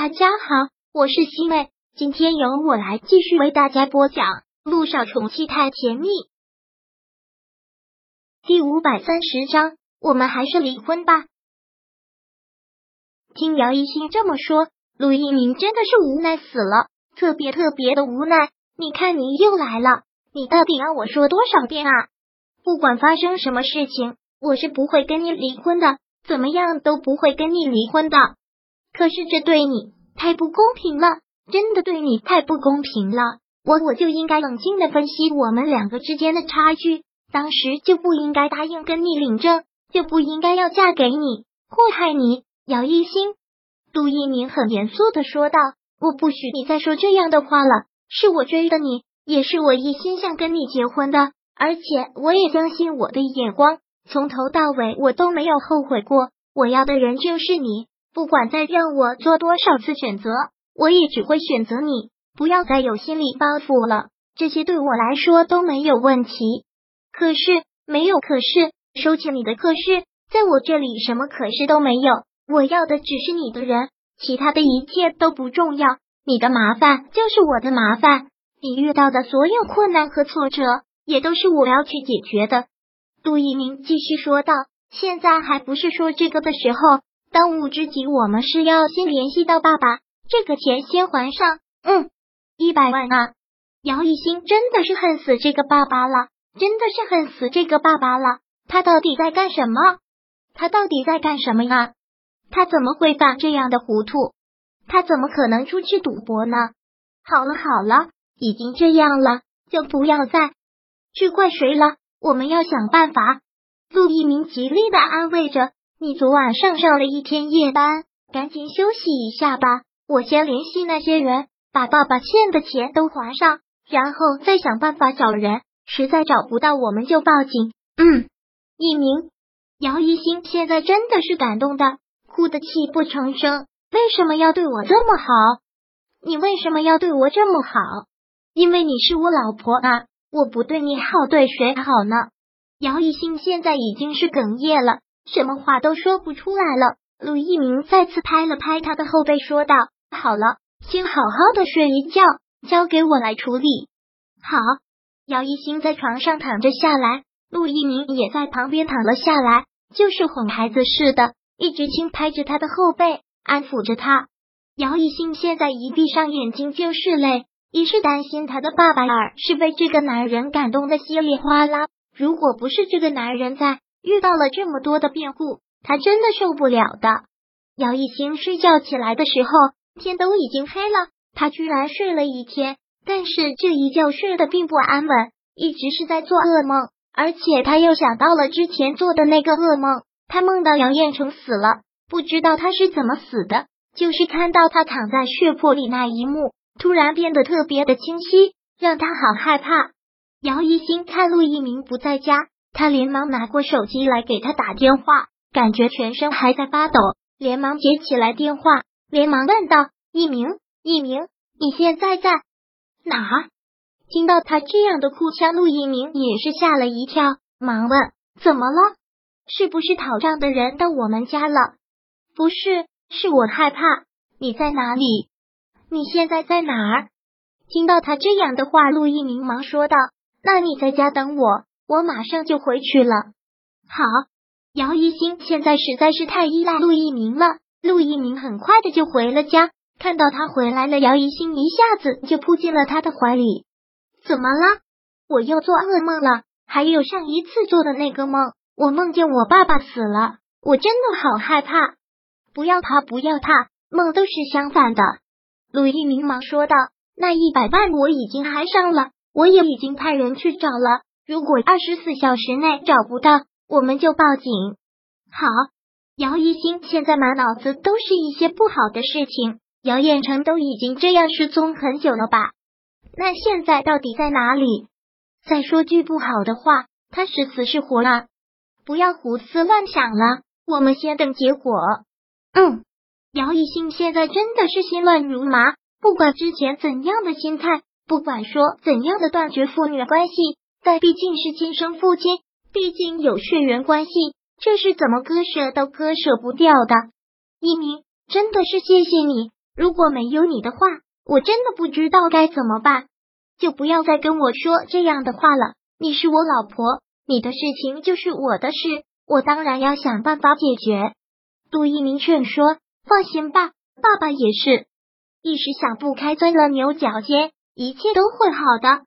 大家好，我是西妹，今天由我来继续为大家播讲《路上宠妻太甜蜜》第五百三十章。我们还是离婚吧。听姚一新这么说，陆一鸣真的是无奈死了，特别特别的无奈。你看，你又来了，你到底让我说多少遍啊？不管发生什么事情，我是不会跟你离婚的，怎么样都不会跟你离婚的。可是这对你太不公平了，真的对你太不公平了。我我就应该冷静的分析我们两个之间的差距，当时就不应该答应跟你领证，就不应该要嫁给你，祸害你。姚一新，杜一鸣很严肃的说道：“我不许你再说这样的话了。是我追的你，也是我一心想跟你结婚的，而且我也相信我的眼光，从头到尾我都没有后悔过。我要的人就是你。”不管再让我做多少次选择，我也只会选择你。不要再有心理包袱了，这些对我来说都没有问题。可是没有可是，收起你的可是，在我这里什么可是都没有。我要的只是你的人，其他的一切都不重要。你的麻烦就是我的麻烦，你遇到的所有困难和挫折，也都是我要去解决的。杜一鸣继续说道：“现在还不是说这个的时候。”当务之急，我们是要先联系到爸爸，这个钱先还上。嗯，一百万啊！姚一新真的是恨死这个爸爸了，真的是恨死这个爸爸了。他到底在干什么？他到底在干什么呀？他怎么会犯这样的糊涂？他怎么可能出去赌博呢？好了好了，已经这样了，就不要再去怪谁了。我们要想办法。陆一鸣极力的安慰着。你昨晚上上了一天夜班，赶紧休息一下吧。我先联系那些人，把爸爸欠的钱都还上，然后再想办法找人。实在找不到，我们就报警。嗯，一鸣，姚一星现在真的是感动的，哭得泣不成声。为什么要对我这么好？你为什么要对我这么好？因为你是我老婆啊！我不对你好，对谁好呢？姚一星现在已经是哽咽了。什么话都说不出来了。陆一鸣再次拍了拍他的后背，说道：“好了，先好好的睡一觉，交给我来处理。”好。姚一新在床上躺着下来，陆一鸣也在旁边躺了下来，就是哄孩子似的，一直轻拍着他的后背，安抚着他。姚一新现在一闭上眼睛就是泪，一是担心他的爸爸儿是被这个男人感动的稀里哗啦，如果不是这个男人在。遇到了这么多的变故，他真的受不了的。姚一星睡觉起来的时候，天都已经黑了，他居然睡了一天，但是这一觉睡得并不安稳，一直是在做噩梦，而且他又想到了之前做的那个噩梦，他梦到杨彦成死了，不知道他是怎么死的，就是看到他躺在血泊里那一幕，突然变得特别的清晰，让他好害怕。姚一星看陆一鸣不在家。他连忙拿过手机来给他打电话，感觉全身还在发抖，连忙接起来电话，连忙问道：“一鸣，一鸣，你现在在哪？”听到他这样的哭腔，陆一鸣也是吓了一跳，忙问：“怎么了？是不是讨账的人到我们家了？”“不是，是我害怕。”“你在哪里？你现在在哪儿？”听到他这样的话，陆一鸣忙说道：“那你在家等我。”我马上就回去了。好，姚一星现在实在是太依赖陆一鸣了。陆一鸣很快的就回了家，看到他回来了，姚一星一下子就扑进了他的怀里。怎么了？我又做噩梦了？还有上一次做的那个梦，我梦见我爸爸死了，我真的好害怕。不要怕，不要怕，梦都是相反的。陆一鸣忙说道：“那一百万我已经还上了，我也已经派人去找了。”如果二十四小时内找不到，我们就报警。好，姚一新现在满脑子都是一些不好的事情。姚彦成都已经这样失踪很久了吧？那现在到底在哪里？再说句不好的话，他是死是活了？不要胡思乱想了，我们先等结果。嗯，姚一新现在真的是心乱如麻，不管之前怎样的心态，不管说怎样的断绝父女关系。但毕竟是亲生父亲，毕竟有血缘关系，这是怎么割舍都割舍不掉的。一鸣，真的是谢谢你，如果没有你的话，我真的不知道该怎么办。就不要再跟我说这样的话了。你是我老婆，你的事情就是我的事，我当然要想办法解决。杜一鸣劝说：“放心吧，爸爸也是一时想不开，钻了牛角尖，一切都会好的。”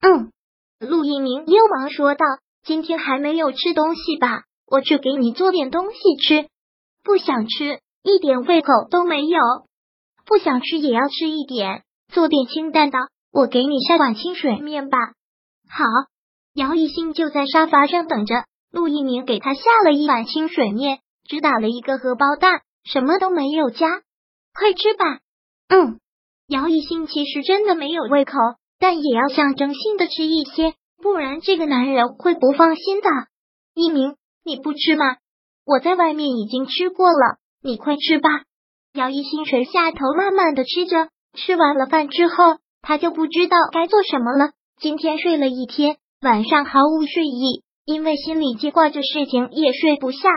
嗯，陆一鸣又忙说道：“今天还没有吃东西吧？我去给你做点东西吃。不想吃，一点胃口都没有。不想吃也要吃一点，做点清淡的。我给你下碗清水面吧。”好，姚一兴就在沙发上等着，陆一鸣给他下了一碗清水面。只打了一个荷包蛋，什么都没有加。快吃吧。嗯，姚一兴其实真的没有胃口，但也要象征性的吃一些，不然这个男人会不放心的。一鸣，你不吃吗？我在外面已经吃过了，你快吃吧。姚一兴垂下头，慢慢的吃着。吃完了饭之后，他就不知道该做什么了。今天睡了一天，晚上毫无睡意，因为心里记挂着事情，也睡不下。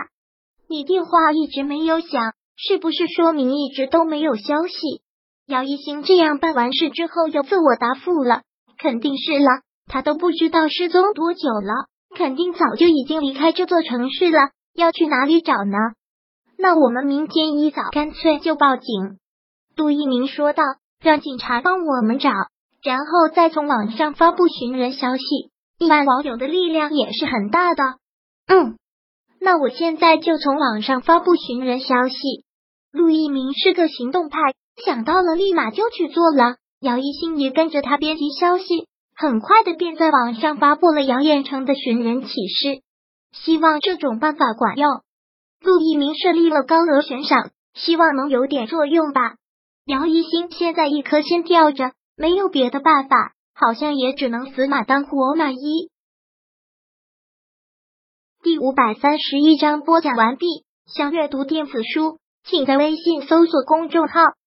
你电话一直没有响，是不是说明一直都没有消息？姚一星这样办完事之后又自我答复了，肯定是了，他都不知道失踪多久了，肯定早就已经离开这座城市了，要去哪里找呢？那我们明天一早干脆就报警。杜一鸣说道，让警察帮我们找，然后再从网上发布寻人消息，亿万网友的力量也是很大的。嗯。那我现在就从网上发布寻人消息。陆一鸣是个行动派，想到了立马就去做了。姚一新也跟着他编辑消息，很快的便在网上发布了姚彦成的寻人启事，希望这种办法管用。陆一鸣设立了高额悬赏，希望能有点作用吧。姚一新现在一颗心吊着，没有别的办法，好像也只能死马当活马医。第五百三十一章播讲完毕。想阅读电子书，请在微信搜索公众号“